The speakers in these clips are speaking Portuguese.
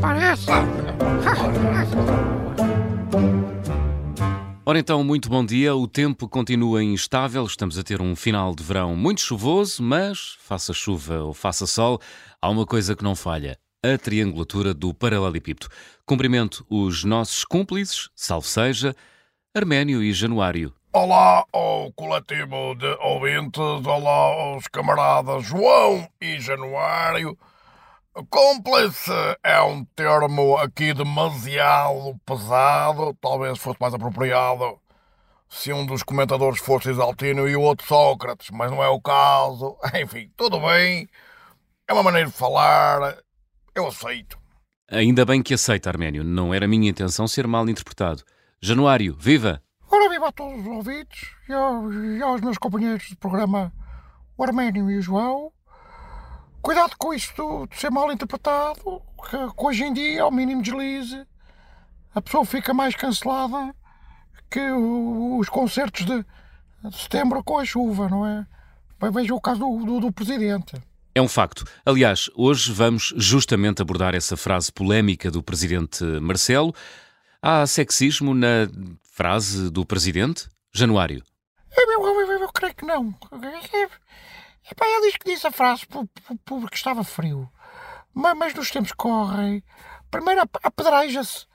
parece. Ora então, muito bom dia. O tempo continua instável. Estamos a ter um final de verão muito chuvoso, mas faça chuva ou faça sol, há uma coisa que não falha: a triangulatura do paralelepípedo. Cumprimento os nossos cúmplices, salve seja, Arménio e Januário. Olá ao coletivo de ouvintes, olá aos camaradas João e Januário. Cúmplice é um termo aqui demasiado pesado, talvez fosse mais apropriado se um dos comentadores fosse Exaltino e o outro Sócrates, mas não é o caso. Enfim, tudo bem, é uma maneira de falar, eu aceito. Ainda bem que aceita, Arménio. Não era minha intenção ser mal interpretado. Januário, viva! Ora, viva a todos os ouvintes e aos, e aos meus companheiros de programa, o Arménio e o João. Cuidado com isto de ser mal interpretado, que, hoje em dia, ao mínimo deslize, a pessoa fica mais cancelada que os concertos de, setembro com a chuva, não é? Veja o caso do, do, do presidente. É um facto. Aliás, hoje vamos justamente abordar essa frase polémica do presidente Marcelo. Há sexismo na frase do presidente? Januário. Eu, eu, eu- eu creio que não. Epá, ele diz que disse a frase por- por- por- porque estava frio. Mas, mas nos tempos que correm, primeiro ap- apedreja-se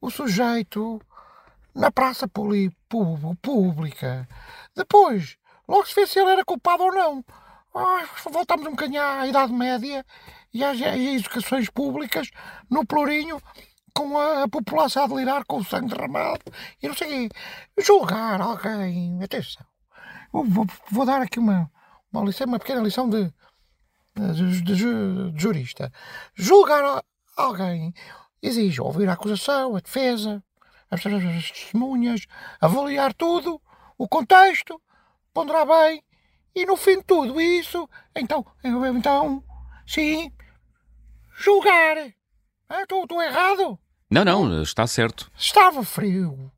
o sujeito na praça pública. Depois, logo se vê se ele era culpado ou não. Ah, voltamos um bocadinho à Idade Média e às, às educações públicas, no Pelourinho, com a, a população a delirar com o sangue derramado e não sei o quê. Julgar alguém, atenção. Eu vou, vou dar aqui uma, uma lição, uma pequena lição de, de, de ju- de jurista. Julgar alguém exige ouvir a acusação, a defesa, as, as- as testemunhas, avaliar tudo, o contexto, ponderar bem e no fim de tudo isso, então, eu- então, sim, julgar. Ah, Estou estou errado? Não, não, está certo. Estava frio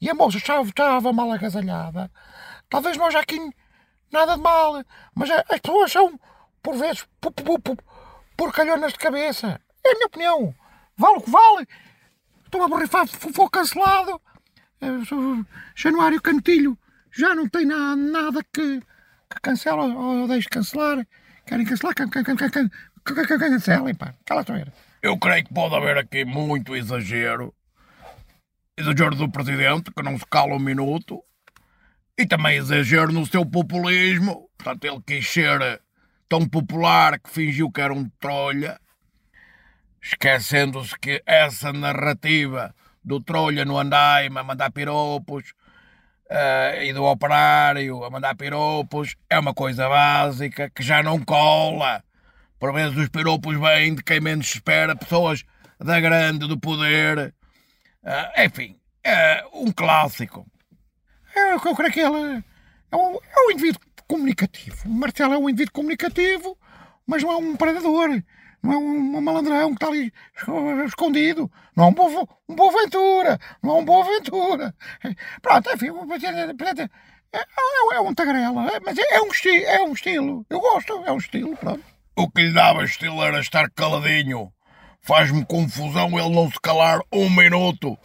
e a moça estava, estava mal agasalhada. Talvez haja aqui nada de mal, mas as pessoas são, por vezes, porcalhonas de cabeça. É a minha opinião. Vale o que vale. Estou a borrifar, f- vou cancelado. Sou Januário Cantilho já não tem na- nada que, que cancela ou deixe cancelar. Querem cancelar? Can, can, can, can, can, can, can, cancelem, pá. Cala a. Eu creio que pode haver aqui muito exagero. Exagero do presidente, que não se cala um minuto. E também exagero no seu populismo. Portanto, ele quis ser tão popular que fingiu que era um trolha. Esquecendo-se que essa narrativa do trolha no andaime a mandar piropos eh, e do operário a mandar piropos é uma coisa básica que já não cola. Por vezes os piropos vêm de quem menos espera, pessoas da grande, do poder. Ah, enfim, é um clássico. Eu, eu creio que ele é um, é um indivíduo comunicativo. O Marcelo é um indivíduo comunicativo, mas não é um predador. Não é um, um malandrão que está ali esco- escondido. Não é um boa, um. Não é um aventura. Pronto, enfim, é, é, é um tagarela. é, Mas é, é um esti é um estilo. Eu gosto, é um estilo, pronto. O que lhe dava estilo era estar caladinho. Faz-me confusão ele não se calar um minuto.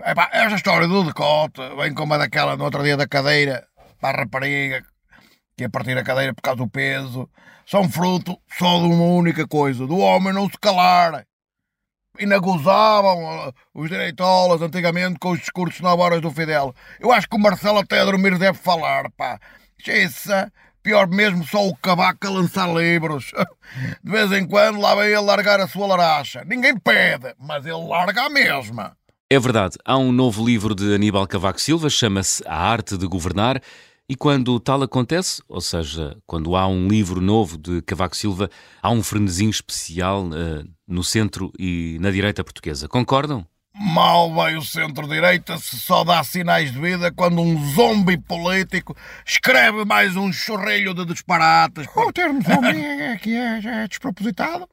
Epá, esta história do decote, vem como a daquela no outro dia da cadeira, para a rapariga, que ia partir a cadeira por causa do peso, são fruto só de uma única coisa, do homem não se calar. Ainda gozavam uh, os direitolas antigamente com os discursos 9 horas do Fidel. Eu acho que o Marcelo até a dormir deve falar, pá. Xiça, pior mesmo só o cavaco a lançar livros. De vez em quando lá vem ele largar a sua laracha. Ninguém pede, mas ele larga a mesma. É verdade, há um novo livro de Aníbal Cavaco Silva, chama-se A Arte de Governar, e quando tal acontece, ou seja, quando há um livro novo de Cavaco Silva, há um frenesim especial eh, no centro e na direita portuguesa. Concordam? Mal vai o centro-direita se só dá sinais de vida quando um zombi político escreve mais um chorrilho de disparates. O termo zombie é, que é, é despropositado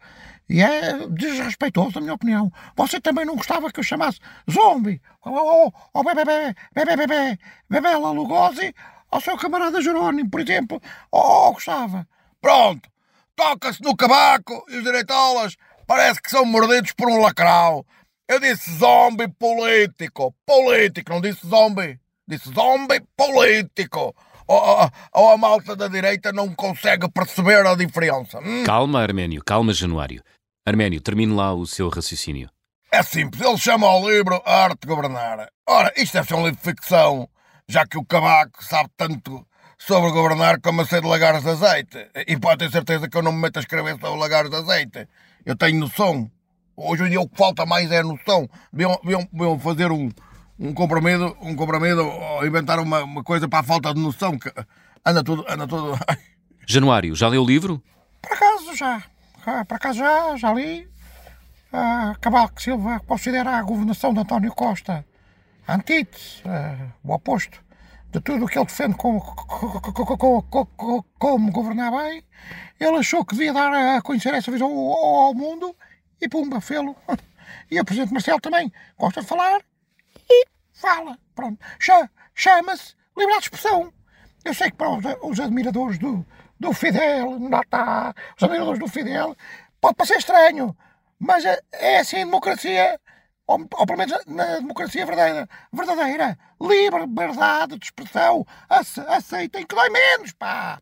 e é desrespeitoso, na minha opinião. Você também não gostava que eu chamasse zombie ou, ou bebê, bebê, bebê, bebê, Lugosi ao seu camarada Jerónimo, por exemplo, ou, ou gostava. Pronto, toca-se no cabaco e os direitolas parece que são mordidos por um lacrau. Eu disse zombie político. Político, não disse zombie. Disse zombie político. Ou, ou a malta da direita não consegue perceber a diferença. Hum? Calma, Arménio, calma, Januário. Arménio, termine lá o seu raciocínio. É simples, ele chama ao livro A Arte de Governar. Ora, isto deve ser um livro de ficção, já que o Cavaco sabe tanto sobre governar como a ser de lagares de azeite. E pode ter certeza que eu não me meto a escrever sobre lagares de azeite. Eu tenho noção. Hoje em dia o que falta mais é noção. Deviam, deviam, deviam fazer um, um comprimido, um comprimido, ou inventar uma, uma coisa para a falta de noção, que anda tudo, anda tudo... Januário, já leu o livro? Por acaso já. Ah, Por acaso já, já li. Ah, Cavaco Silva considera a governação de António Costa antítese, ah, o oposto de tudo o que ele defende como, como, como, governar bem. Ele achou que devia dar a conhecer essa visão ao, ao mundo e pumba, fê-lo. E o Presidente Marcelo também gosta de falar e fala. Pronto. Cha- Chama-se liberdade de expressão. Eu sei que para os, os admiradores do, do Fidel, não está, os admiradores do Fidel, pode parecer estranho, mas é, é assim a democracia, ou, ou pelo menos na democracia verdadeira, verdadeira, liberdade de expressão, ace, aceitem que dói menos, pá.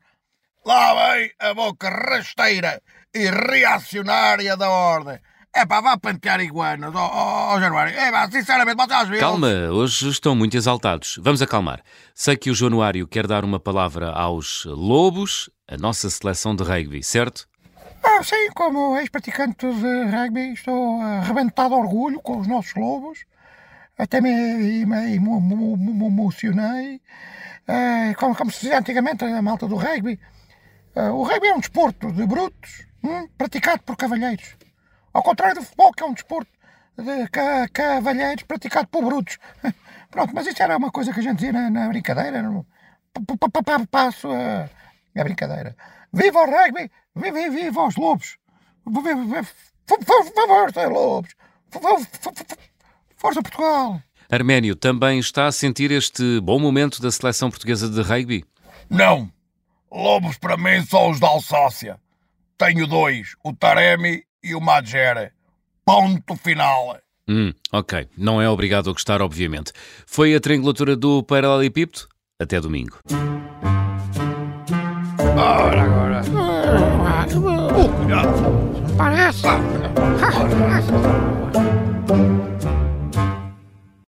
Lá vem a boca rasteira e reacionária da ordem. É pá, vá pentear iguanas, ó oh, oh, Januário. É pá, sinceramente, você às vezes... Calma, hoje estão muito exaltados. Vamos acalmar. Sei que o Januário quer dar uma palavra aos Lobos, a nossa seleção de rugby, certo? Ah, sim, como ex-praticante de rugby, estou arrebentado de orgulho com os nossos lobos. Até me, me mo- mo- emocionei. Eh, como, como se dizia antigamente a malta do rugby. Eh, o rugby é um desporto de brutos hum, praticado por cavalheiros. Ao contrário do futebol, que é um desporto de ca- cavalheiros praticado por brutos. Pronto, mas isso era uma coisa que a gente dizia na, na brincadeira. no- Passo a, a brincadeira. Viva o rugby! Viva, viva os lobos! Força, lobos! For- for- for- for- Força Portugal! Arménio também está a sentir este bom momento da seleção portuguesa de rugby? Não. Lobos para mim são os da Alsácia. Tenho dois, o Taremi e o Magere. Ponto final. Hum, ok. Não é obrigado a gostar, obviamente. Foi a triangulatura do Paralelepípedo? Até domingo. Ora agora. Parece!